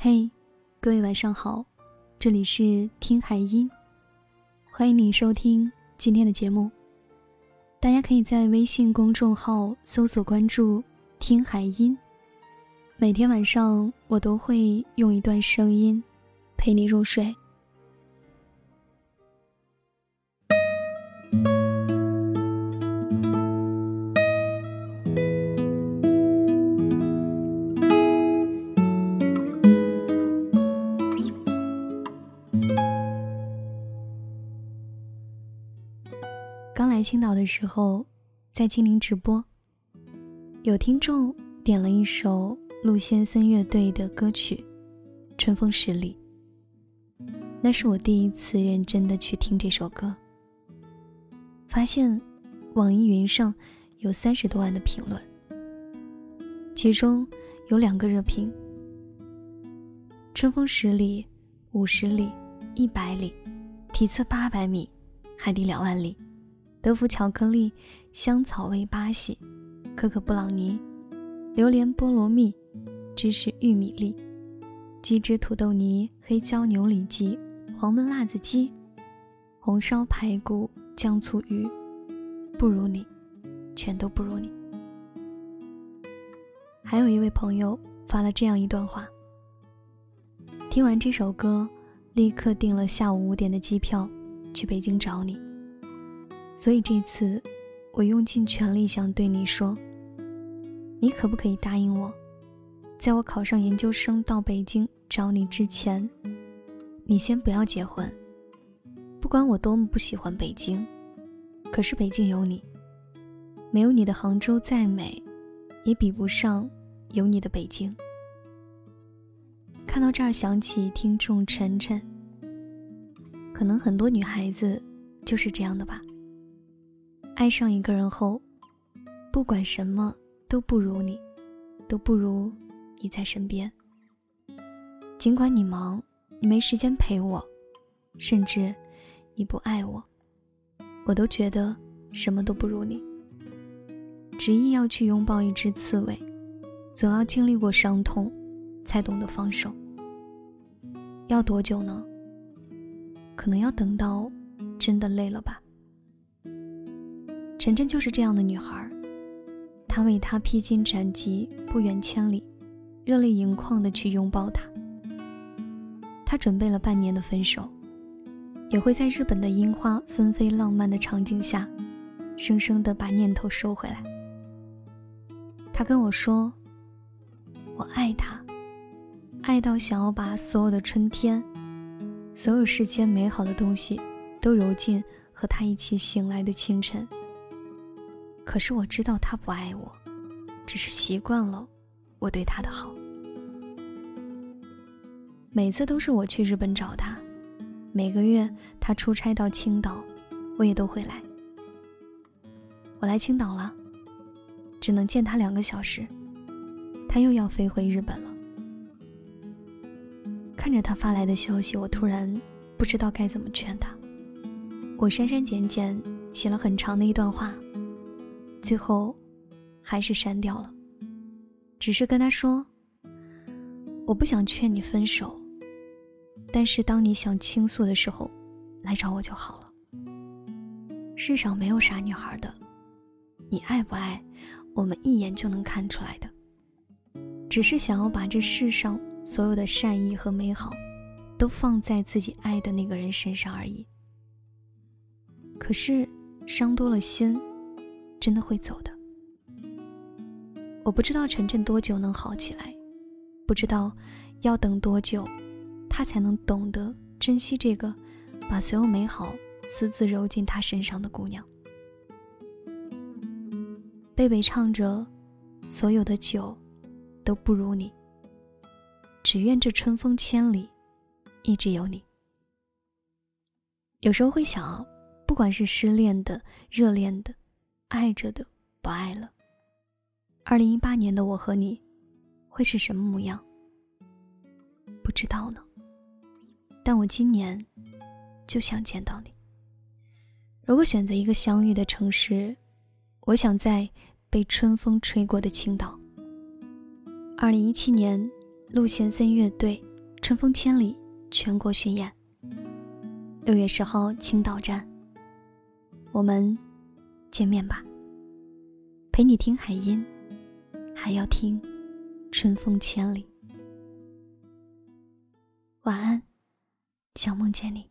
嘿，各位晚上好，这里是听海音，欢迎你收听今天的节目。大家可以在微信公众号搜索关注“听海音”，每天晚上我都会用一段声音陪你入睡。青岛的时候，在精灵直播，有听众点了一首陆先森乐队的歌曲《春风十里》。那是我第一次认真的去听这首歌，发现网易云上有三十多万的评论，其中有两个热评：春风十里、五十里、一百里、体测八百米、海底两万里。德芙巧克力、香草味巴西、可可布朗尼、榴莲菠萝蜜、芝士玉米粒、鸡汁土豆泥、黑椒牛里脊、黄焖辣子鸡、红烧排骨、酱醋鱼，不如你，全都不如你。还有一位朋友发了这样一段话：听完这首歌，立刻订了下午五点的机票，去北京找你。所以这次，我用尽全力想对你说：你可不可以答应我，在我考上研究生到北京找你之前，你先不要结婚？不管我多么不喜欢北京，可是北京有你，没有你的杭州再美，也比不上有你的北京。看到这儿，想起听众晨晨，可能很多女孩子就是这样的吧。爱上一个人后，不管什么都不如你，都不如你在身边。尽管你忙，你没时间陪我，甚至你不爱我，我都觉得什么都不如你。执意要去拥抱一只刺猬，总要经历过伤痛，才懂得放手。要多久呢？可能要等到真的累了吧。晨晨就是这样的女孩，他为她披荆斩棘，不远千里，热泪盈眶的去拥抱她。他准备了半年的分手，也会在日本的樱花纷飞、浪漫的场景下，生生的把念头收回来。他跟我说：“我爱他，爱到想要把所有的春天，所有世间美好的东西，都揉进和他一起醒来的清晨。”可是我知道他不爱我，只是习惯了我对他的好。每次都是我去日本找他，每个月他出差到青岛，我也都会来。我来青岛了，只能见他两个小时，他又要飞回日本了。看着他发来的消息，我突然不知道该怎么劝他。我删删减减写了很长的一段话。最后，还是删掉了。只是跟他说：“我不想劝你分手，但是当你想倾诉的时候，来找我就好了。世上没有傻女孩的，你爱不爱，我们一眼就能看出来的。只是想要把这世上所有的善意和美好，都放在自己爱的那个人身上而已。可是，伤多了心。”真的会走的。我不知道晨晨多久能好起来，不知道要等多久，他才能懂得珍惜这个把所有美好私自揉进他身上的姑娘。贝贝唱着：“所有的酒都不如你，只愿这春风千里，一直有你。”有时候会想，不管是失恋的、热恋的。爱着的不爱了。二零一八年的我和你，会是什么模样？不知道呢。但我今年就想见到你。如果选择一个相遇的城市，我想在被春风吹过的青岛。二零一七年，陆贤森乐队春风千里全国巡演。六月十号青岛站，我们见面吧。陪你听海音，还要听春风千里。晚安，想梦见你。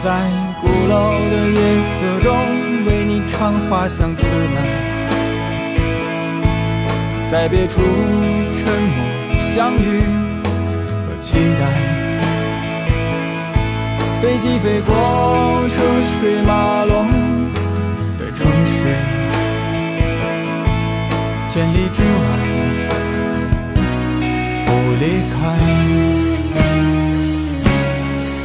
在鼓楼的夜色中为你唱花香自来，在别处沉默相遇和期待。飞机飞过车水